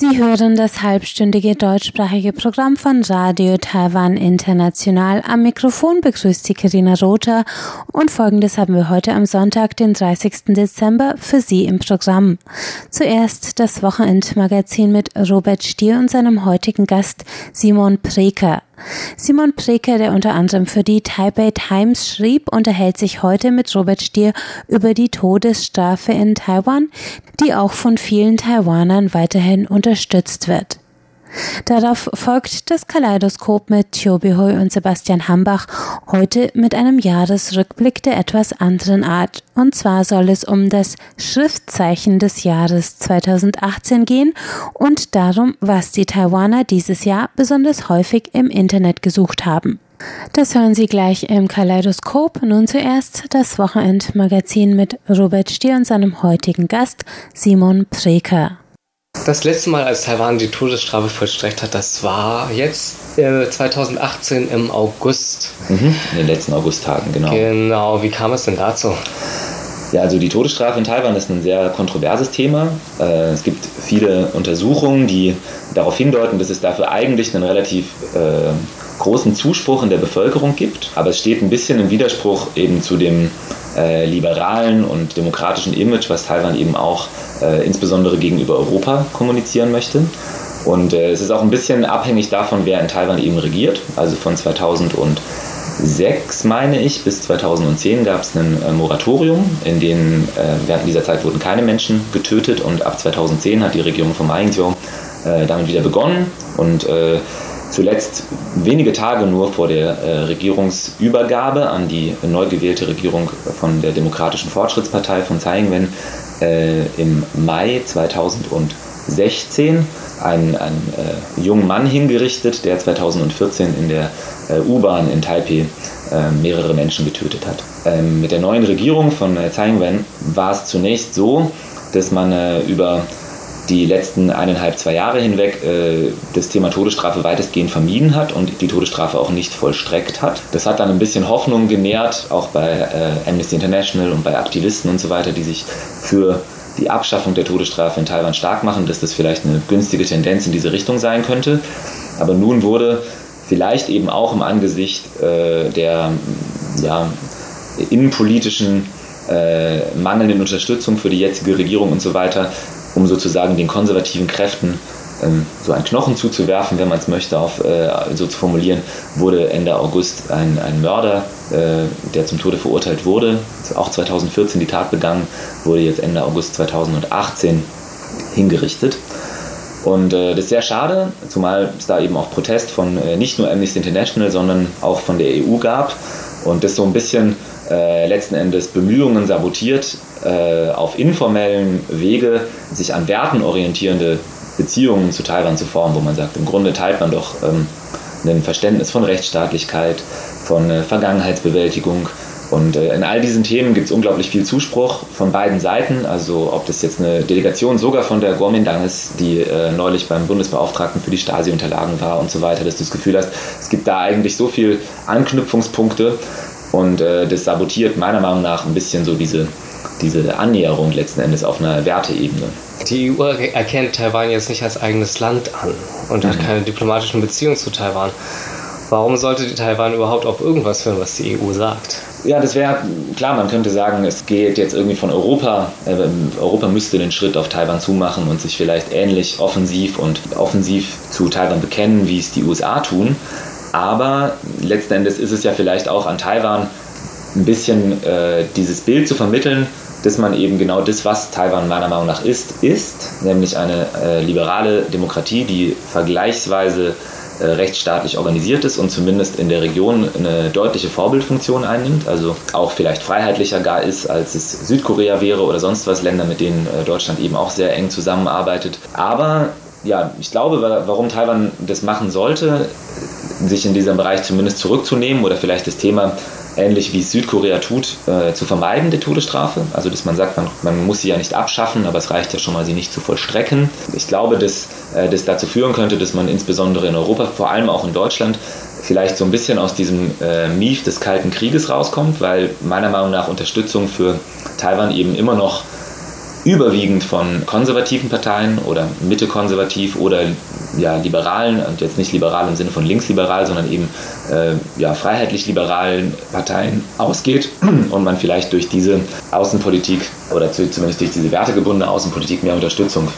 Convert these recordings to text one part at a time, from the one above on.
Sie hören das halbstündige deutschsprachige Programm von Radio Taiwan International. Am Mikrofon begrüßt Sie Karina Rother und folgendes haben wir heute am Sonntag, den 30. Dezember, für Sie im Programm. Zuerst das Wochenendmagazin mit Robert Stier und seinem heutigen Gast Simon Preker. Simon Preker, der unter anderem für die Taipei Times schrieb, unterhält sich heute mit Robert Stier über die Todesstrafe in Taiwan, die auch von vielen Taiwanern weiterhin unterstützt wird. Darauf folgt das Kaleidoskop mit Thiobi Hui und Sebastian Hambach, heute mit einem Jahresrückblick der etwas anderen Art. Und zwar soll es um das Schriftzeichen des Jahres 2018 gehen und darum, was die Taiwaner dieses Jahr besonders häufig im Internet gesucht haben. Das hören Sie gleich im Kaleidoskop. Nun zuerst das Wochenendmagazin mit Robert Stier und seinem heutigen Gast Simon Preker. Das letzte Mal, als Taiwan die Todesstrafe vollstreckt hat, das war jetzt äh, 2018 im August. Mhm, in den letzten Augusttagen, genau. Genau, wie kam es denn dazu? Ja, also die Todesstrafe in Taiwan ist ein sehr kontroverses Thema. Äh, es gibt viele Untersuchungen, die darauf hindeuten, dass es dafür eigentlich einen relativ äh, großen Zuspruch in der Bevölkerung gibt. Aber es steht ein bisschen im Widerspruch eben zu dem äh, liberalen und demokratischen Image, was Taiwan eben auch äh, insbesondere gegenüber Europa kommunizieren möchte. Und äh, es ist auch ein bisschen abhängig davon, wer in Taiwan eben regiert. Also von 2006, meine ich, bis 2010 gab es ein äh, Moratorium, in dem äh, während dieser Zeit wurden keine Menschen getötet und ab 2010 hat die Regierung von Ma Ying-jeou äh, damit wieder begonnen und zuletzt wenige Tage nur vor der äh, Regierungsübergabe an die neu gewählte Regierung von der Demokratischen Fortschrittspartei von Tsai Ing-wen äh, im Mai 2016 einen, einen äh, jungen Mann hingerichtet, der 2014 in der äh, U-Bahn in Taipei mehrere Menschen getötet hat. Ähm, mit der neuen Regierung von Tsai Ing-wen war es zunächst so, dass man über die letzten eineinhalb, zwei Jahre hinweg äh, das Thema Todesstrafe weitestgehend vermieden hat und die Todesstrafe auch nicht vollstreckt hat. Das hat dann ein bisschen Hoffnung genährt, auch bei äh, Amnesty International und bei Aktivisten und so weiter, die sich für die Abschaffung der Todesstrafe in Taiwan stark machen, dass das vielleicht eine günstige Tendenz in diese Richtung sein könnte. Aber nun wurde vielleicht eben auch im Angesicht äh, der ja, innenpolitischen äh, mangelnden Unterstützung für die jetzige Regierung und so weiter um sozusagen den konservativen Kräften ähm, so einen Knochen zuzuwerfen, wenn man es möchte, auf, äh, so zu formulieren, wurde Ende August ein, ein Mörder, äh, der zum Tode verurteilt wurde, auch 2014 die Tat begangen, wurde jetzt Ende August 2018 hingerichtet. Und äh, das ist sehr schade, zumal es da eben auch Protest von äh, nicht nur Amnesty International, sondern auch von der EU gab und das so ein bisschen äh, letzten Endes Bemühungen sabotiert, äh, auf informellen Wege sich an Werten orientierende Beziehungen zu Taiwan zu formen, wo man sagt, im Grunde teilt man doch ähm, ein Verständnis von Rechtsstaatlichkeit, von äh, Vergangenheitsbewältigung. Und äh, in all diesen Themen gibt es unglaublich viel Zuspruch von beiden Seiten. Also ob das jetzt eine Delegation sogar von der Kuomintang ist, die äh, neulich beim Bundesbeauftragten für die Stasi-Unterlagen war und so weiter, dass du das Gefühl hast, es gibt da eigentlich so viele Anknüpfungspunkte und äh, das sabotiert meiner Meinung nach ein bisschen so diese diese Annäherung letzten Endes auf einer Werteebene. Die EU erkennt Taiwan jetzt nicht als eigenes Land an und mhm. hat keine diplomatischen Beziehungen zu Taiwan. Warum sollte die Taiwan überhaupt auf irgendwas hören, was die EU sagt? Ja, das wäre klar, man könnte sagen, es geht jetzt irgendwie von Europa. Äh, Europa müsste den Schritt auf Taiwan zumachen und sich vielleicht ähnlich offensiv und offensiv zu Taiwan bekennen, wie es die USA tun. Aber letzten Endes ist es ja vielleicht auch an Taiwan ein bisschen äh, dieses Bild zu vermitteln, dass man eben genau das, was Taiwan meiner Meinung nach ist, ist, nämlich eine äh, liberale Demokratie, die vergleichsweise äh, rechtsstaatlich organisiert ist und zumindest in der Region eine deutliche Vorbildfunktion einnimmt, also auch vielleicht freiheitlicher gar ist, als es Südkorea wäre oder sonst was, Länder, mit denen äh, Deutschland eben auch sehr eng zusammenarbeitet. Aber ja, ich glaube, warum Taiwan das machen sollte, sich in diesem Bereich zumindest zurückzunehmen oder vielleicht das Thema ähnlich wie Südkorea tut, äh, zu vermeiden, die Todesstrafe. Also dass man sagt, man, man, muss sie ja nicht abschaffen, aber es reicht ja schon mal, sie nicht zu vollstrecken. Ich glaube, dass äh, das dazu führen könnte, dass man insbesondere in Europa, vor allem auch in Deutschland, vielleicht so ein bisschen aus diesem äh, Mief des Kalten Krieges rauskommt, weil meiner Meinung nach Unterstützung für Taiwan eben immer noch überwiegend von konservativen Parteien oder mittekonservativ oder ja, liberalen, und jetzt nicht liberal im Sinne von linksliberal, sondern eben äh, ja, freiheitlich-liberalen Parteien ausgeht und man vielleicht durch diese Außenpolitik oder zumindest durch diese wertegebundene Außenpolitik mehr Unterstützung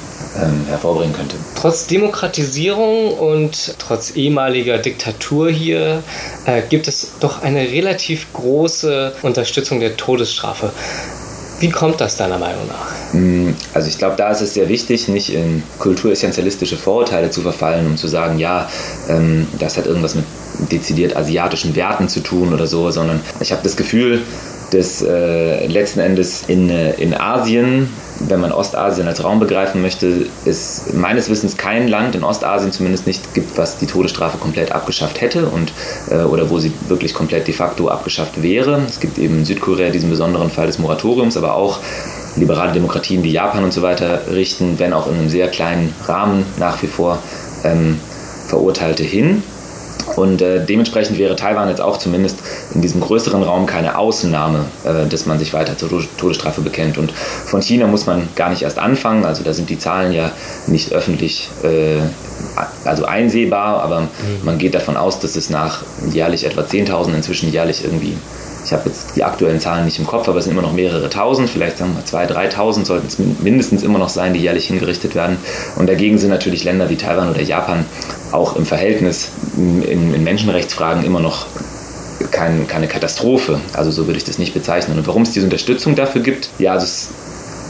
ähm, hervorbringen könnte. Trotz Demokratisierung und trotz ehemaliger Diktatur hier äh, gibt es doch eine relativ große Unterstützung der Todesstrafe. Wie kommt das deiner Meinung nach? Mm, also ich glaube, da ist es sehr wichtig, nicht in kulturessentialistische Vorurteile zu verfallen und zu sagen, ja, ähm, das hat irgendwas mit dezidiert asiatischen Werten zu tun oder so, sondern ich habe das Gefühl, dass äh, letzten Endes in, äh, in Asien, wenn man Ostasien als Raum begreifen möchte, es meines Wissens kein Land in Ostasien zumindest nicht gibt, was die Todesstrafe komplett abgeschafft hätte und, äh, oder wo sie wirklich komplett de facto abgeschafft wäre. Es gibt eben in Südkorea diesen besonderen Fall des Moratoriums, aber auch liberale Demokratien wie Japan und so weiter richten, wenn auch in einem sehr kleinen Rahmen nach wie vor ähm, Verurteilte hin. Und äh, dementsprechend wäre Taiwan jetzt auch zumindest in diesem größeren Raum keine Ausnahme, äh, dass man sich weiter zur Todesstrafe bekennt. Und von China muss man gar nicht erst anfangen. Also da sind die Zahlen ja nicht öffentlich äh, also einsehbar, aber mhm. man geht davon aus, dass es nach jährlich etwa 10.000, inzwischen jährlich irgendwie ich habe jetzt die aktuellen Zahlen nicht im Kopf, aber es sind immer noch mehrere tausend, vielleicht sagen wir 2.000, 3.000 sollten es mindestens immer noch sein, die jährlich hingerichtet werden. Und dagegen sind natürlich Länder wie Taiwan oder Japan auch im Verhältnis in, in Menschenrechtsfragen immer noch kein, keine Katastrophe. Also so würde ich das nicht bezeichnen. Und warum es diese Unterstützung dafür gibt, ja, es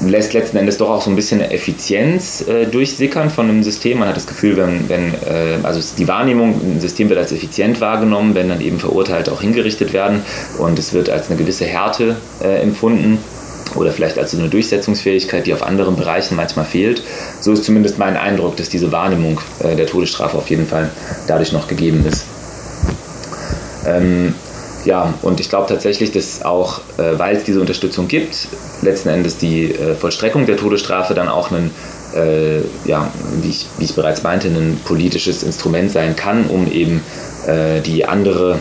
lässt letzten Endes doch auch so ein bisschen Effizienz äh, durchsickern von einem System. Man hat das Gefühl, wenn, wenn äh, also die Wahrnehmung, ein System wird als effizient wahrgenommen, wenn dann eben Verurteilte auch hingerichtet werden und es wird als eine gewisse Härte äh, empfunden oder vielleicht als so eine Durchsetzungsfähigkeit, die auf anderen Bereichen manchmal fehlt. So ist zumindest mein Eindruck, dass diese Wahrnehmung äh, der Todesstrafe auf jeden Fall dadurch noch gegeben ist. Ähm, ja, und ich glaube tatsächlich, dass auch, äh, weil es diese Unterstützung gibt, letzten Endes die äh, Vollstreckung der Todesstrafe dann auch ein, äh, ja, wie ich, wie ich bereits meinte, ein politisches Instrument sein kann, um eben äh, die andere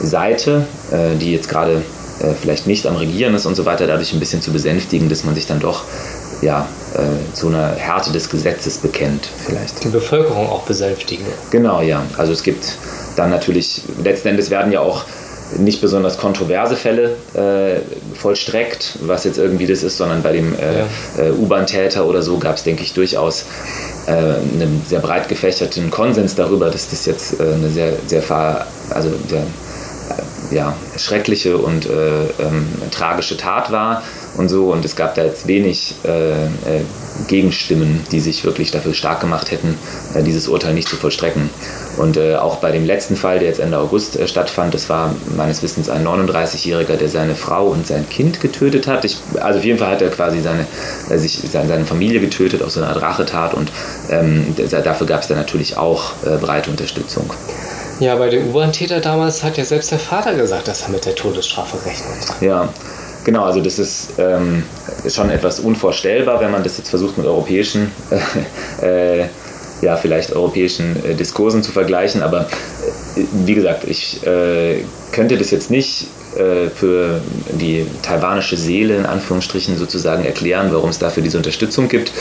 Seite, äh, die jetzt gerade äh, vielleicht nicht am Regieren ist und so weiter, dadurch ein bisschen zu besänftigen, dass man sich dann doch ja, zu einer Härte des Gesetzes bekennt, vielleicht. Die Bevölkerung auch besänftigen. Genau, ja. Also es gibt dann natürlich, letzten Endes werden ja auch nicht besonders kontroverse Fälle äh, vollstreckt, was jetzt irgendwie das ist, sondern bei dem äh, ja. äh, U-Bahn-Täter oder so gab es, denke ich, durchaus äh, einen sehr breit gefächerten Konsens darüber, dass das jetzt äh, eine sehr, sehr, also sehr äh, ja, schreckliche und ähm, tragische Tat war und so. Und es gab da jetzt wenig äh, äh, Gegenstimmen, die sich wirklich dafür stark gemacht hätten, äh, dieses Urteil nicht zu vollstrecken. Und äh, auch bei dem letzten Fall, der jetzt Ende August äh, stattfand, das war meines Wissens ein 39-Jähriger, der seine Frau und sein Kind getötet hat. Ich, also auf jeden Fall hat er quasi seine, äh, sich, seine, seine Familie getötet, auf so eine Art Rachetat. Und ähm, dafür gab es dann natürlich auch breite Unterstützung. Ja, bei dem U-Bahn-Täter damals hat ja selbst der Vater gesagt, dass er mit der Todesstrafe rechnet. Ja, Genau, also das ist, ähm, schon etwas unvorstellbar, wenn man das jetzt versucht mit europäischen, äh, ja, vielleicht europäischen äh, Diskursen zu vergleichen. Aber äh, wie gesagt, ich äh, könnte das jetzt nicht äh, für die taiwanische Seele in Anführungsstrichen sozusagen erklären, warum es dafür diese Unterstützung gibt.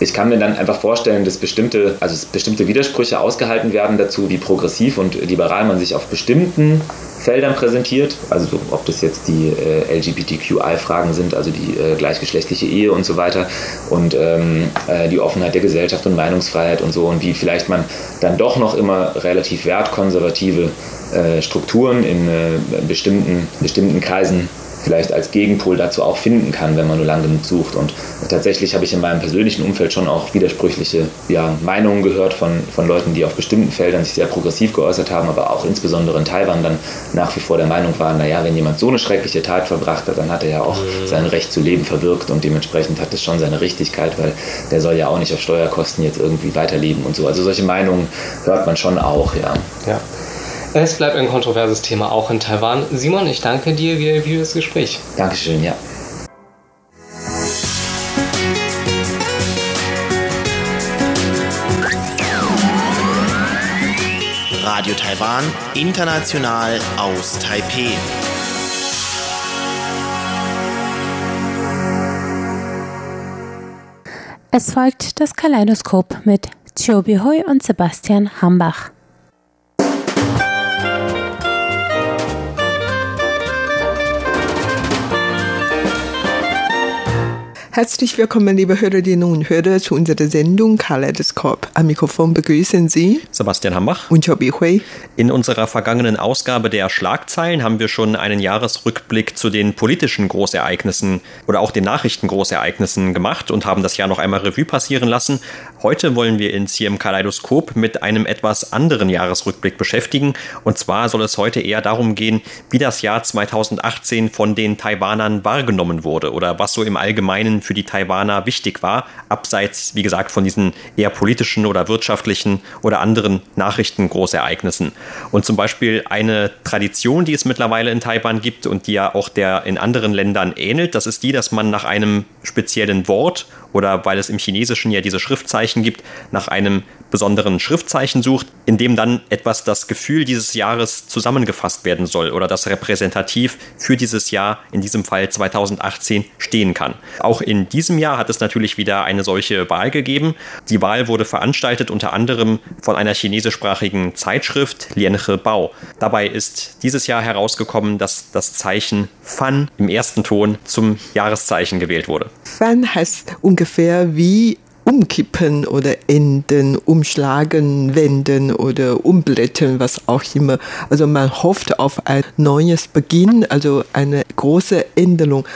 Ich kann mir dann einfach vorstellen, dass bestimmte, also bestimmte Widersprüche ausgehalten werden dazu, wie progressiv und liberal man sich auf bestimmten Feldern präsentiert, also so, ob das jetzt die äh, LGBTQI-Fragen sind, also die äh, gleichgeschlechtliche Ehe und so weiter und ähm, äh, die Offenheit der Gesellschaft und Meinungsfreiheit und so und wie vielleicht man dann doch noch immer relativ wertkonservative äh, Strukturen in äh, bestimmten, bestimmten Kreisen vielleicht als Gegenpol dazu auch finden kann, wenn man nur lang genug sucht. Und tatsächlich habe ich in meinem persönlichen Umfeld schon auch widersprüchliche ja, Meinungen gehört von, von Leuten, die auf bestimmten Feldern sich sehr progressiv geäußert haben, aber auch insbesondere in Taiwan dann nach wie vor der Meinung waren, naja, wenn jemand so eine schreckliche Tat verbracht hat, dann hat er ja auch mhm. sein Recht zu leben verwirkt und dementsprechend hat es schon seine Richtigkeit, weil der soll ja auch nicht auf Steuerkosten jetzt irgendwie weiterleben und so. Also solche Meinungen hört man schon auch, ja. Ja. Es bleibt ein kontroverses Thema auch in Taiwan. Simon, ich danke dir für das Gespräch. Dankeschön, ja. Radio Taiwan, international aus Taipeh. Es folgt das Kaleidoskop mit Chobi Hui und Sebastian Hambach. Herzlich willkommen, liebe Hörerinnen und Hörer, zu unserer Sendung Kaleidoskop. Am Mikrofon begrüßen Sie Sebastian Hambach und Chobi Hui. In unserer vergangenen Ausgabe der Schlagzeilen haben wir schon einen Jahresrückblick zu den politischen Großereignissen oder auch den Nachrichtengroßereignissen gemacht und haben das Jahr noch einmal Revue passieren lassen. Heute wollen wir uns hier im Kaleidoskop mit einem etwas anderen Jahresrückblick beschäftigen. Und zwar soll es heute eher darum gehen, wie das Jahr 2018 von den Taiwanern wahrgenommen wurde oder was so im Allgemeinen für die Taiwaner wichtig war, abseits, wie gesagt, von diesen eher politischen oder wirtschaftlichen oder anderen Nachrichtengroßereignissen. Und zum Beispiel eine Tradition, die es mittlerweile in Taiwan gibt und die ja auch der in anderen Ländern ähnelt, das ist die, dass man nach einem speziellen Wort oder weil es im Chinesischen ja diese Schriftzeichen gibt, nach einem besonderen Schriftzeichen sucht, in dem dann etwas das Gefühl dieses Jahres zusammengefasst werden soll oder das repräsentativ für dieses Jahr, in diesem Fall 2018, stehen kann. Auch in diesem Jahr hat es natürlich wieder eine solche Wahl gegeben. Die Wahl wurde veranstaltet unter anderem von einer chinesischsprachigen Zeitschrift Lianhe Bao. Dabei ist dieses Jahr herausgekommen, dass das Zeichen Fan im ersten Ton zum Jahreszeichen gewählt wurde. Fan heißt ungefähr wie umkippen oder enden, umschlagen, wenden oder umblättern, was auch immer. Also man hofft auf ein neues Beginn, also eine große Änderung.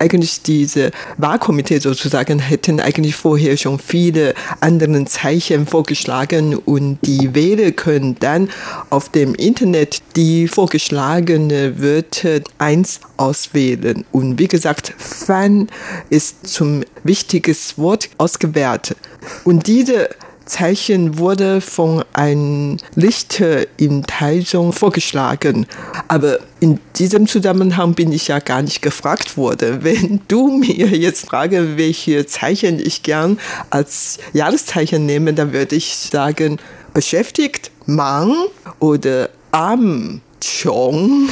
Eigentlich diese Wahlkomitee sozusagen hätten eigentlich vorher schon viele andere Zeichen vorgeschlagen und die Wähler können dann auf dem Internet die vorgeschlagene Wörter eins auswählen. Und wie gesagt, Fan ist zum wichtiges Wort ausgewählt. Und diese Zeichen wurde von einem Lichter in Taichung vorgeschlagen. Aber in diesem Zusammenhang bin ich ja gar nicht gefragt worden. Wenn du mir jetzt fragst, welche Zeichen ich gern als Jahreszeichen nehme, dann würde ich sagen, beschäftigt, Mang oder Am, Chong.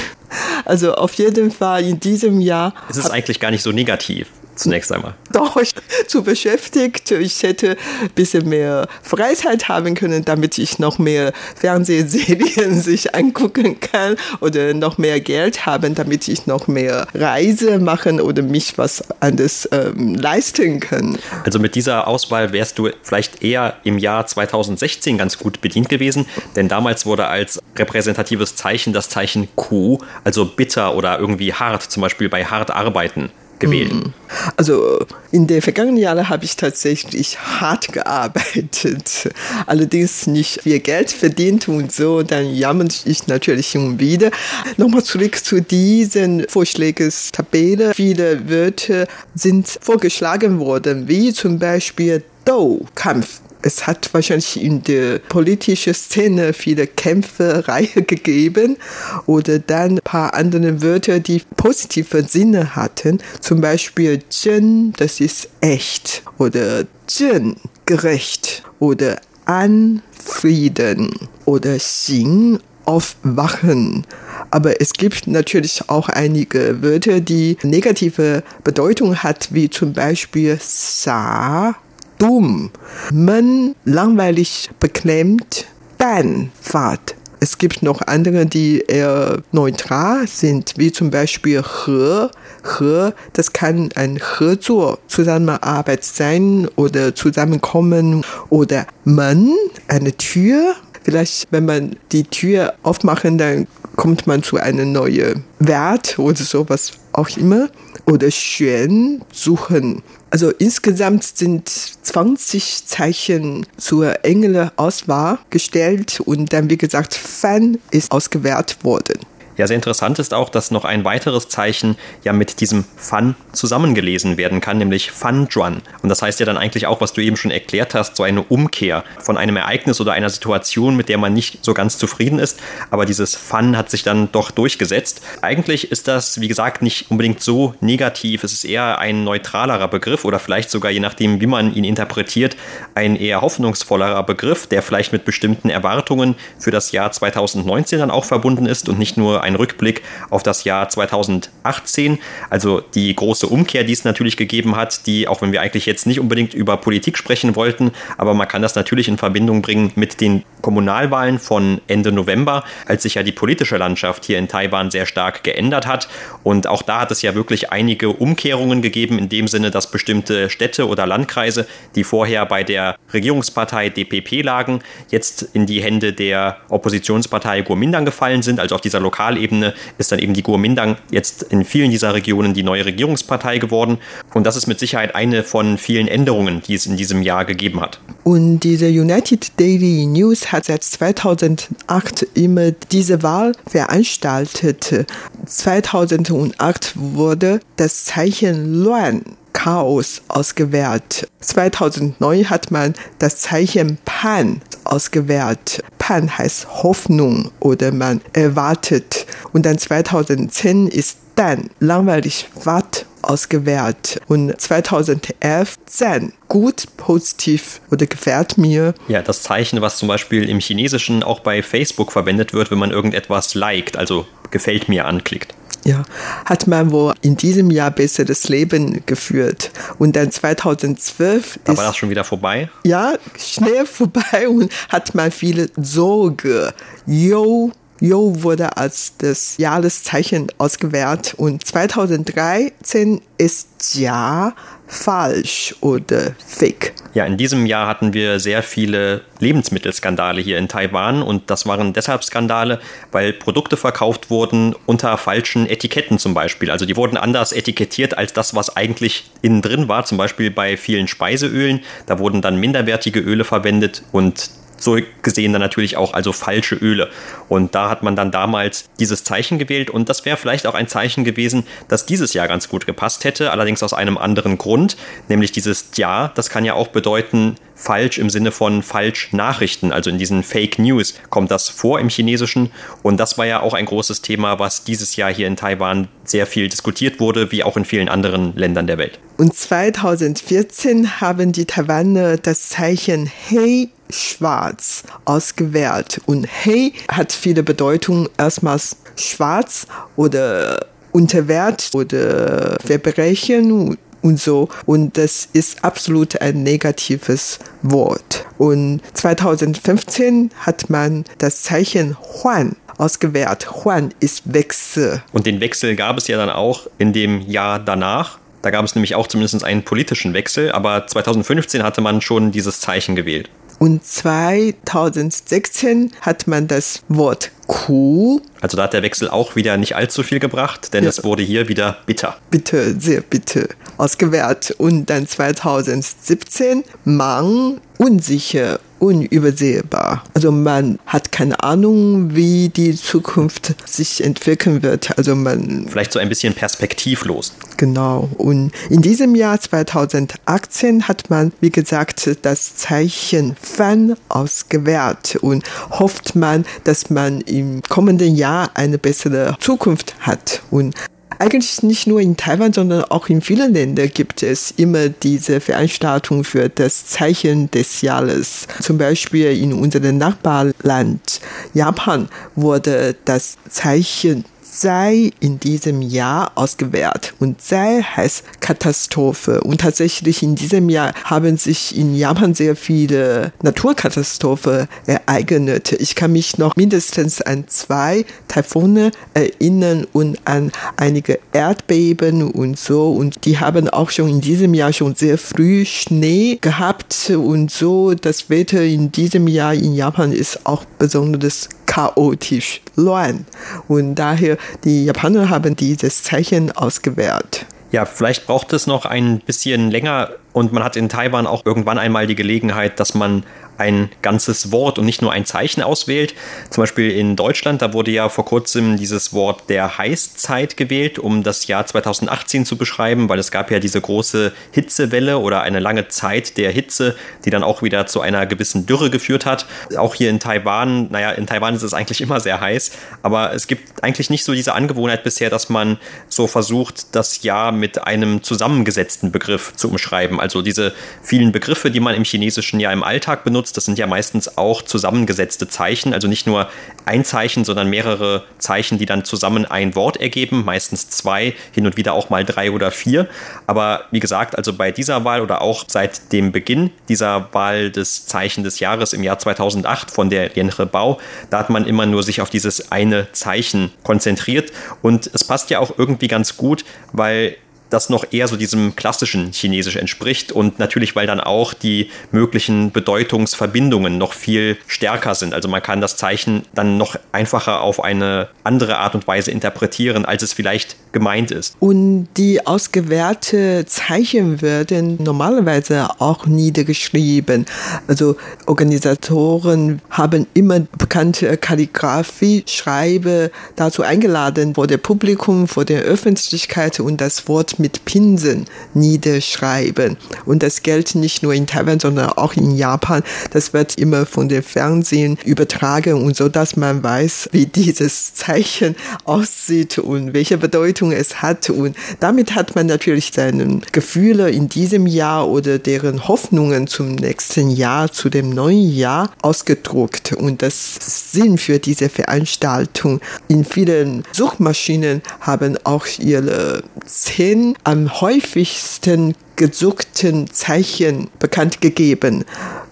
Also auf jeden Fall in diesem Jahr. Es ist eigentlich gar nicht so negativ zunächst einmal. Doch, zu beschäftigt. Ich hätte ein bisschen mehr Freizeit haben können, damit ich noch mehr Fernsehserien sich angucken kann oder noch mehr Geld haben, damit ich noch mehr Reise machen oder mich was anderes ähm, leisten kann. Also mit dieser Auswahl wärst du vielleicht eher im Jahr 2016 ganz gut bedient gewesen, denn damals wurde als repräsentatives Zeichen das Zeichen Q, also bitter oder irgendwie hart, zum Beispiel bei hart arbeiten, gewählt. Mhm. Also in den vergangenen Jahren habe ich tatsächlich hart gearbeitet, allerdings nicht viel Geld verdient und so, dann jammere ich natürlich schon wieder. Nochmal zurück zu diesen Vorschlägestabelle. Viele Wörter sind vorgeschlagen worden, wie zum Beispiel Dou, Kampf es hat wahrscheinlich in der politischen Szene viele Kämpfe, Reihe gegeben oder dann ein paar andere Wörter, die positive Sinne hatten. Zum Beispiel Zhen, das ist echt oder Zhen, gerecht oder An, Frieden oder Xing, aufwachen. Aber es gibt natürlich auch einige Wörter, die negative Bedeutung hat, wie zum Beispiel Sa, dumm, man langweilig, beklemmt, dann Fahrt. Es gibt noch andere, die eher neutral sind, wie zum Beispiel He. He, das kann ein Hezuo, Zusammenarbeit sein oder Zusammenkommen oder Men, eine Tür. Vielleicht, wenn man die Tür aufmachen, dann kommt man zu einem neuen Wert oder sowas auch immer. Oder Xuan, suchen. Also insgesamt sind 20 Zeichen zur Engelauswahl gestellt und dann, wie gesagt, Fan ist ausgewählt worden. Ja, sehr interessant ist auch, dass noch ein weiteres Zeichen ja mit diesem Fan zusammengelesen werden kann, nämlich Fan Juan. Und das heißt ja dann eigentlich auch, was du eben schon erklärt hast, so eine Umkehr von einem Ereignis oder einer Situation, mit der man nicht so ganz zufrieden ist. Aber dieses Fan hat sich dann doch durchgesetzt. Eigentlich ist das, wie gesagt, nicht unbedingt so negativ. Es ist eher ein neutralerer Begriff oder vielleicht sogar, je nachdem, wie man ihn interpretiert, ein eher hoffnungsvollerer Begriff, der vielleicht mit bestimmten Erwartungen für das Jahr 2019 dann auch verbunden ist und nicht nur ein Rückblick auf das Jahr 2018. Also die große Umkehr, die es natürlich gegeben hat, die, auch wenn wir eigentlich jetzt nicht unbedingt über Politik sprechen wollten, aber man kann das natürlich in Verbindung bringen mit den Kommunalwahlen von Ende November, als sich ja die politische Landschaft hier in Taiwan sehr stark geändert hat. Und auch da hat es ja wirklich einige Umkehrungen gegeben, in dem Sinne, dass bestimmte Städte oder Landkreise, die vorher bei der Regierungspartei DPP lagen, jetzt in die Hände der Oppositionspartei Kuomintang gefallen sind. Also auf dieser Lokalebene ist dann eben die Kuomintang jetzt in vielen dieser Regionen die neue Regierungspartei geworden. Und das ist mit Sicherheit eine von vielen Änderungen, die es in diesem Jahr gegeben hat. Und diese United Daily News hat seit 2008 immer diese Wahl veranstaltet. 2008 wurde das Zeichen Luan Chaos ausgewählt. 2009 hat man das Zeichen Pan ausgewählt. Pan heißt Hoffnung oder man erwartet. Und dann 2010 ist dann langweilig Watt ausgewählt. Und 2011 Zen, gut, positiv oder gefällt mir. Ja, das Zeichen, was zum Beispiel im Chinesischen auch bei Facebook verwendet wird, wenn man irgendetwas liked, also gefällt mir anklickt ja, hat man wohl in diesem Jahr besseres Leben geführt. Und dann 2012 da war das schon wieder vorbei? Ja, schnell vorbei und hat man viele Sorge. Yo, Yo wurde als das Jahreszeichen ausgewählt und 2013 ist Ja falsch oder fake. Ja, in diesem Jahr hatten wir sehr viele Lebensmittelskandale hier in Taiwan und das waren deshalb Skandale, weil Produkte verkauft wurden unter falschen Etiketten zum Beispiel. Also die wurden anders etikettiert als das, was eigentlich innen drin war. Zum Beispiel bei vielen Speiseölen. Da wurden dann minderwertige Öle verwendet und so gesehen dann natürlich auch also falsche Öle. Und da hat man dann damals dieses Zeichen gewählt und das wäre vielleicht auch ein Zeichen gewesen, das dieses Jahr ganz gut gepasst hätte, allerdings aus einem anderen Grund, nämlich dieses Ja, das kann ja auch bedeuten falsch im Sinne von falsch Nachrichten, also in diesen Fake News kommt das vor im Chinesischen und das war ja auch ein großes Thema, was dieses Jahr hier in Taiwan sehr viel diskutiert wurde, wie auch in vielen anderen Ländern der Welt. Und 2014 haben die Taiwaner das Zeichen Hey schwarz ausgewählt. Und Hey hat viele Bedeutungen. Erstmals schwarz oder Unterwert oder Verbrechen und so. Und das ist absolut ein negatives Wort. Und 2015 hat man das Zeichen Huan ausgewählt. Huan ist Wechsel. Und den Wechsel gab es ja dann auch in dem Jahr danach. Da gab es nämlich auch zumindest einen politischen Wechsel, aber 2015 hatte man schon dieses Zeichen gewählt. Und 2016 hat man das Wort Kuh. Also da hat der Wechsel auch wieder nicht allzu viel gebracht, denn ja. es wurde hier wieder bitter. Bitter, sehr bitter ausgewählt. Und dann 2017 Mang, unsicher, unübersehbar. Also man hat keine Ahnung, wie die Zukunft sich entwickeln wird. Also man vielleicht so ein bisschen perspektivlos. Genau. Und in diesem Jahr 2018 hat man, wie gesagt, das Zeichen Fan ausgewählt und hofft man, dass man im kommenden Jahr eine bessere Zukunft hat. Und eigentlich nicht nur in Taiwan, sondern auch in vielen Ländern gibt es immer diese Veranstaltung für das Zeichen des Jahres. Zum Beispiel in unserem Nachbarland Japan wurde das Zeichen sei in diesem Jahr ausgewählt. Und sei heißt Katastrophe. Und tatsächlich in diesem Jahr haben sich in Japan sehr viele Naturkatastrophen ereignet. Ich kann mich noch mindestens an zwei Taifune erinnern und an einige Erdbeben und so. Und die haben auch schon in diesem Jahr schon sehr früh Schnee gehabt und so. Das Wetter in diesem Jahr in Japan ist auch besonders chaotisch. Und daher, die Japaner haben dieses Zeichen ausgewählt. Ja, vielleicht braucht es noch ein bisschen länger und man hat in Taiwan auch irgendwann einmal die Gelegenheit, dass man ein ganzes Wort und nicht nur ein Zeichen auswählt. Zum Beispiel in Deutschland, da wurde ja vor kurzem dieses Wort der Heißzeit gewählt, um das Jahr 2018 zu beschreiben, weil es gab ja diese große Hitzewelle oder eine lange Zeit der Hitze, die dann auch wieder zu einer gewissen Dürre geführt hat. Auch hier in Taiwan, naja, in Taiwan ist es eigentlich immer sehr heiß, aber es gibt eigentlich nicht so diese Angewohnheit bisher, dass man so versucht, das Jahr mit einem zusammengesetzten Begriff zu umschreiben. Also diese vielen Begriffe, die man im Chinesischen ja im Alltag benutzt, das sind ja meistens auch zusammengesetzte Zeichen, also nicht nur ein Zeichen, sondern mehrere Zeichen, die dann zusammen ein Wort ergeben, meistens zwei, hin und wieder auch mal drei oder vier. Aber wie gesagt, also bei dieser Wahl oder auch seit dem Beginn dieser Wahl des Zeichen des Jahres im Jahr 2008 von der Lienre Bau, da hat man immer nur sich auf dieses eine Zeichen konzentriert und es passt ja auch irgendwie ganz gut, weil das noch eher so diesem klassischen Chinesisch entspricht und natürlich, weil dann auch die möglichen Bedeutungsverbindungen noch viel stärker sind. Also man kann das Zeichen dann noch einfacher auf eine andere Art und Weise interpretieren, als es vielleicht gemeint ist. Und die ausgewählte Zeichen werden normalerweise auch niedergeschrieben. Also Organisatoren haben immer bekannte Kalligrafie, Schreibe dazu eingeladen, vor dem Publikum, vor der Öffentlichkeit und das Wort mit Pinseln niederschreiben. Und das gilt nicht nur in Taiwan, sondern auch in Japan. Das wird immer von den Fernsehen übertragen und so, dass man weiß, wie dieses Zeichen aussieht und welche Bedeutung es hat. Und damit hat man natürlich seine Gefühle in diesem Jahr oder deren Hoffnungen zum nächsten Jahr, zu dem neuen Jahr ausgedruckt. Und das Sinn für diese Veranstaltung. In vielen Suchmaschinen haben auch ihre zehn am häufigsten gesuchten Zeichen bekannt gegeben.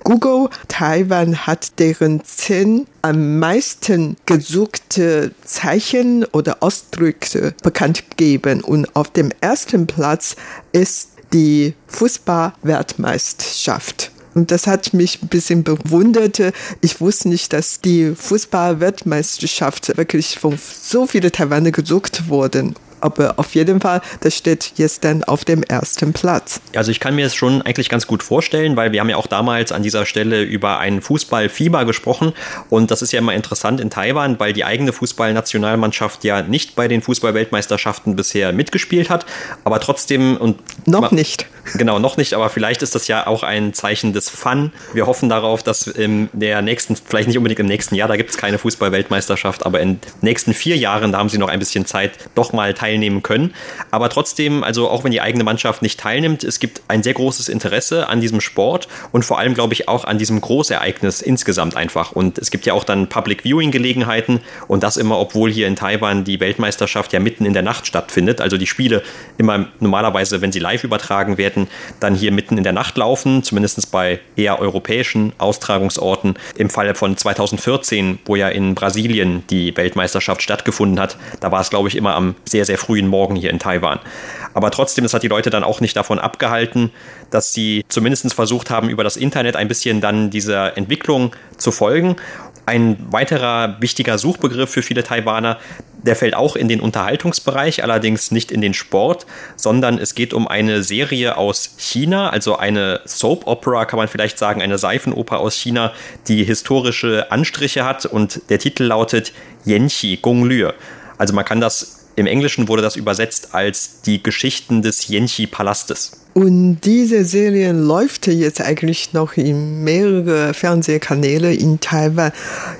Google Taiwan hat deren zehn am meisten gesuchte Zeichen oder Ausdrücke bekannt gegeben und auf dem ersten Platz ist die Fußball-Weltmeisterschaft. Und das hat mich ein bisschen bewundert. Ich wusste nicht, dass die Fußball-Weltmeisterschaft wirklich von so vielen Taiwaner gesucht wurden aber auf jeden Fall, das steht jetzt dann auf dem ersten Platz. Also ich kann mir es schon eigentlich ganz gut vorstellen, weil wir haben ja auch damals an dieser Stelle über ein Fußballfieber gesprochen und das ist ja immer interessant in Taiwan, weil die eigene Fußballnationalmannschaft ja nicht bei den Fußballweltmeisterschaften bisher mitgespielt hat, aber trotzdem und noch nicht. Genau, noch nicht, aber vielleicht ist das ja auch ein Zeichen des Fun. Wir hoffen darauf, dass in der nächsten, vielleicht nicht unbedingt im nächsten Jahr, da gibt es keine Fußballweltmeisterschaft, aber in den nächsten vier Jahren, da haben sie noch ein bisschen Zeit, doch mal teilzunehmen teilnehmen können. Aber trotzdem, also auch wenn die eigene Mannschaft nicht teilnimmt, es gibt ein sehr großes Interesse an diesem Sport und vor allem, glaube ich, auch an diesem Großereignis insgesamt einfach. Und es gibt ja auch dann Public Viewing Gelegenheiten und das immer, obwohl hier in Taiwan die Weltmeisterschaft ja mitten in der Nacht stattfindet. Also die Spiele immer normalerweise, wenn sie live übertragen werden, dann hier mitten in der Nacht laufen, zumindest bei eher europäischen Austragungsorten. Im Falle von 2014, wo ja in Brasilien die Weltmeisterschaft stattgefunden hat, da war es, glaube ich, immer am sehr, sehr frühen Morgen hier in Taiwan. Aber trotzdem, das hat die Leute dann auch nicht davon abgehalten, dass sie zumindest versucht haben, über das Internet ein bisschen dann dieser Entwicklung zu folgen. Ein weiterer wichtiger Suchbegriff für viele Taiwaner, der fällt auch in den Unterhaltungsbereich, allerdings nicht in den Sport, sondern es geht um eine Serie aus China, also eine Soap Opera, kann man vielleicht sagen, eine Seifenoper aus China, die historische Anstriche hat und der Titel lautet Yanxi Gong Lü. Also man kann das im Englischen wurde das übersetzt als die Geschichten des Yenchi-Palastes. Und diese Serie läuft jetzt eigentlich noch in mehrere Fernsehkanäle in Taiwan.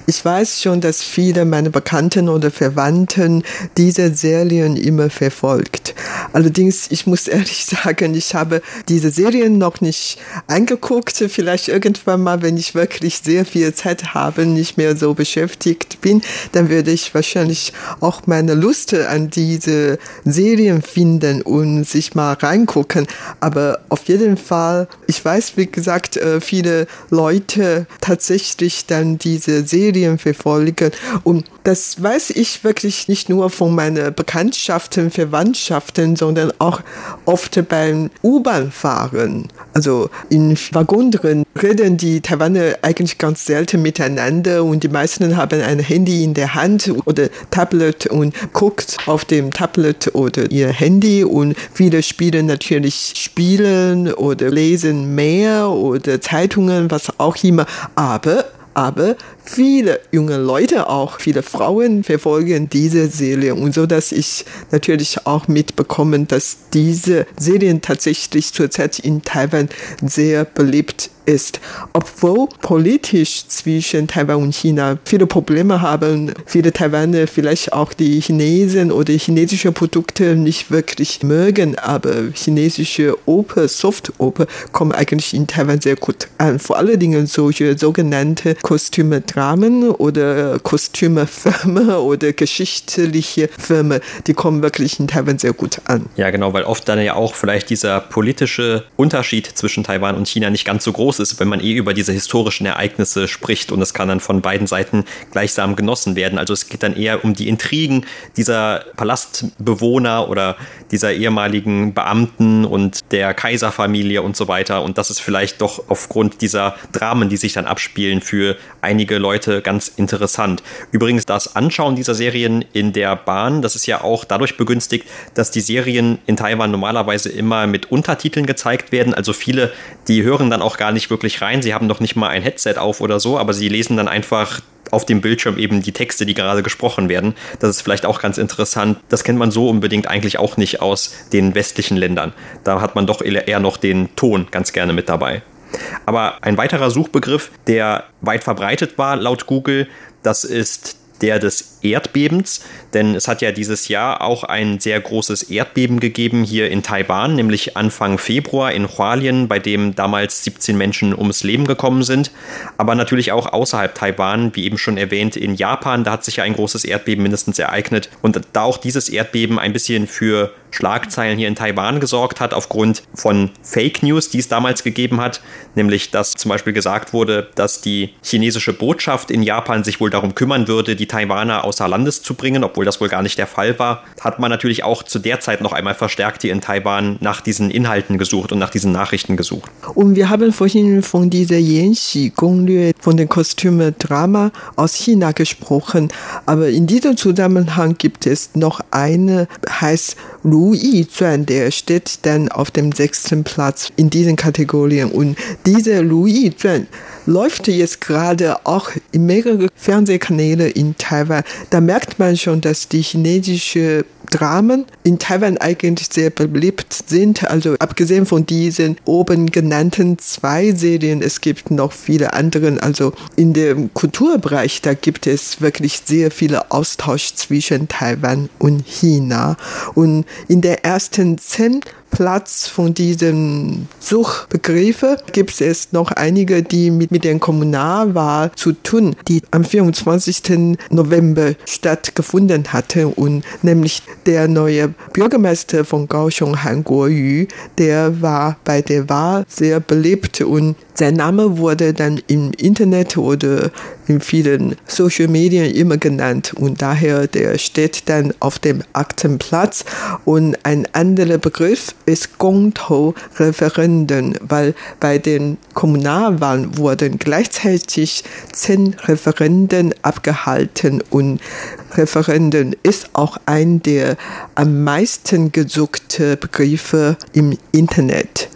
Ich weiß schon, dass viele meiner Bekannten oder Verwandten diese Serien immer verfolgt. Allerdings, ich muss ehrlich sagen, ich habe diese Serien noch nicht angeguckt. Vielleicht irgendwann mal, wenn ich wirklich sehr viel Zeit habe, nicht mehr so beschäftigt bin, dann würde ich wahrscheinlich auch meine Lust an diese Serien finden und sich mal reingucken. Aber auf jeden Fall, ich weiß, wie gesagt, äh, viele Leute tatsächlich dann diese Serien verfolgen. Und Das weiß ich wirklich nicht nur von meinen Bekanntschaften, Verwandtschaften, sondern auch oft beim U-Bahn-Fahren. Also in Waggon drin reden die Taiwaner eigentlich ganz selten miteinander und die meisten haben ein Handy in der Hand oder Tablet und guckt auf dem Tablet oder ihr Handy und viele spielen natürlich Spielen oder lesen mehr oder Zeitungen, was auch immer. Aber aber viele junge Leute auch, viele Frauen verfolgen diese Serie und so, dass ich natürlich auch mitbekommen, dass diese Serien tatsächlich zurzeit in Taiwan sehr beliebt ist. Obwohl politisch zwischen Taiwan und China viele Probleme haben, viele Taiwaner vielleicht auch die Chinesen oder chinesische Produkte nicht wirklich mögen, aber chinesische Oper, Soft-Oper kommen eigentlich in Taiwan sehr gut an. Vor allen Dingen solche sogenannte Kostüme-Dramen oder Kostümefirmen oder geschichtliche Filme, die kommen wirklich in Taiwan sehr gut an. Ja, genau, weil oft dann ja auch vielleicht dieser politische Unterschied zwischen Taiwan und China nicht ganz so groß ist, wenn man eh über diese historischen Ereignisse spricht und es kann dann von beiden Seiten gleichsam genossen werden. Also es geht dann eher um die Intrigen dieser Palastbewohner oder dieser ehemaligen Beamten und der Kaiserfamilie und so weiter. Und das ist vielleicht doch aufgrund dieser Dramen, die sich dann abspielen, für einige Leute ganz interessant. Übrigens, das Anschauen dieser Serien in der Bahn, das ist ja auch dadurch begünstigt, dass die Serien in Taiwan normalerweise immer mit Untertiteln gezeigt werden. Also viele, die hören dann auch gar nicht wirklich rein. Sie haben noch nicht mal ein Headset auf oder so, aber sie lesen dann einfach auf dem Bildschirm eben die Texte, die gerade gesprochen werden. Das ist vielleicht auch ganz interessant. Das kennt man so unbedingt eigentlich auch nicht aus den westlichen Ländern. Da hat man doch eher noch den Ton ganz gerne mit dabei. Aber ein weiterer Suchbegriff, der weit verbreitet war laut Google, das ist der des Erdbebens, denn es hat ja dieses Jahr auch ein sehr großes Erdbeben gegeben hier in Taiwan, nämlich Anfang Februar in Hualien, bei dem damals 17 Menschen ums Leben gekommen sind, aber natürlich auch außerhalb Taiwan, wie eben schon erwähnt, in Japan, da hat sich ja ein großes Erdbeben mindestens ereignet. Und da auch dieses Erdbeben ein bisschen für Schlagzeilen hier in Taiwan gesorgt hat, aufgrund von Fake News, die es damals gegeben hat, nämlich dass zum Beispiel gesagt wurde, dass die chinesische Botschaft in Japan sich wohl darum kümmern würde, die Taiwaner außer Landes zu bringen, obwohl das wohl gar nicht der Fall war, hat man natürlich auch zu der Zeit noch einmal verstärkt hier in Taiwan nach diesen Inhalten gesucht und nach diesen Nachrichten gesucht. Und wir haben vorhin von dieser Yanxi-Gonglie, von den Kostüme-Drama aus China gesprochen, aber in diesem Zusammenhang gibt es noch eine, heißt Lu Yi-Zuan, der steht dann auf dem sechsten Platz in diesen Kategorien. Und diese Lu Yi-Zuan läuft jetzt gerade auch in mehreren Fernsehkanälen in Taiwan. Da merkt man schon, dass die chinesische Dramen in Taiwan eigentlich sehr beliebt sind. Also abgesehen von diesen oben genannten zwei Serien, es gibt noch viele andere. Also in dem Kulturbereich, da gibt es wirklich sehr viele Austausch zwischen Taiwan und China. Und in der ersten zehn Platz von diesen Suchbegriffen gibt es noch einige, die mit, mit der Kommunalwahl zu tun, die am 24. November stattgefunden hatte? Und nämlich der neue Bürgermeister von Kaohsiung, Han Kuo-yu, der war bei der Wahl sehr beliebt. Und sein Name wurde dann im Internet oder in vielen Social Medien immer genannt. Und daher der steht dann auf dem achten Platz und ein anderer Begriff ist Gongtou-Referenden, weil bei den Kommunalwahlen wurden gleichzeitig zehn Referenden abgehalten und Referenden ist auch ein der am meisten gesuchte Begriffe im Internet.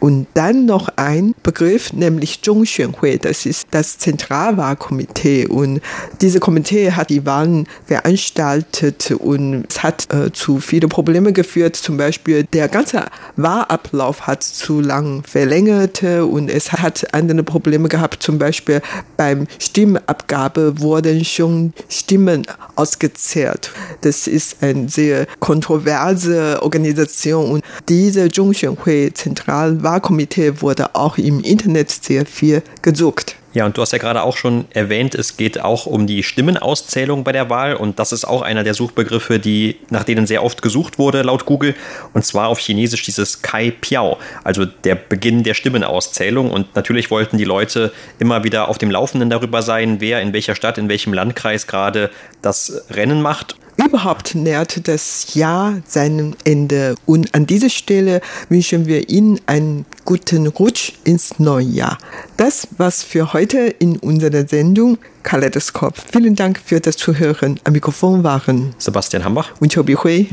Und dann noch ein Begriff, nämlich Zhongxuanhui, das ist das Zentralwahlkomitee. Und dieses Komitee hat die Wahlen veranstaltet und es hat äh, zu vielen Problemen geführt. Zum Beispiel der ganze Wahlablauf hat zu lang verlängert und es hat andere Probleme gehabt. Zum Beispiel beim Stimmabgabe wurden schon Stimmen ausgezählt. Das ist eine sehr kontroverse Organisation und diese Zhongxuanhui Zentralwahlkomitee Wahlkomitee wurde auch im Internet sehr viel gesucht. Ja, und du hast ja gerade auch schon erwähnt, es geht auch um die Stimmenauszählung bei der Wahl. Und das ist auch einer der Suchbegriffe, die, nach denen sehr oft gesucht wurde laut Google. Und zwar auf Chinesisch dieses Kai Piao, also der Beginn der Stimmenauszählung. Und natürlich wollten die Leute immer wieder auf dem Laufenden darüber sein, wer in welcher Stadt, in welchem Landkreis gerade das Rennen macht Überhaupt nähert das Jahr seinem Ende und an dieser Stelle wünschen wir Ihnen einen guten Rutsch ins neue Jahr. Das war's für heute in unserer Sendung Kaleidoskop. Vielen Dank für das Zuhören. Am Mikrofon waren Sebastian Hambach und Chobi Hui.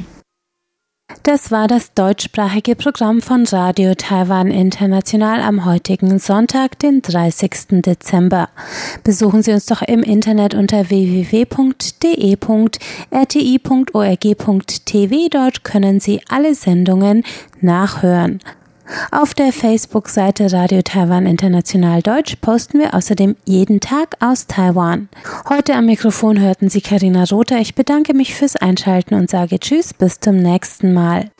Das war das deutschsprachige Programm von Radio Taiwan International am heutigen Sonntag, den 30. Dezember. Besuchen Sie uns doch im Internet unter www.de.rti.org.tv. Dort können Sie alle Sendungen nachhören. Auf der Facebook-Seite Radio Taiwan International Deutsch posten wir außerdem jeden Tag aus Taiwan. Heute am Mikrofon hörten Sie Karina Rother. Ich bedanke mich fürs Einschalten und sage Tschüss, bis zum nächsten Mal.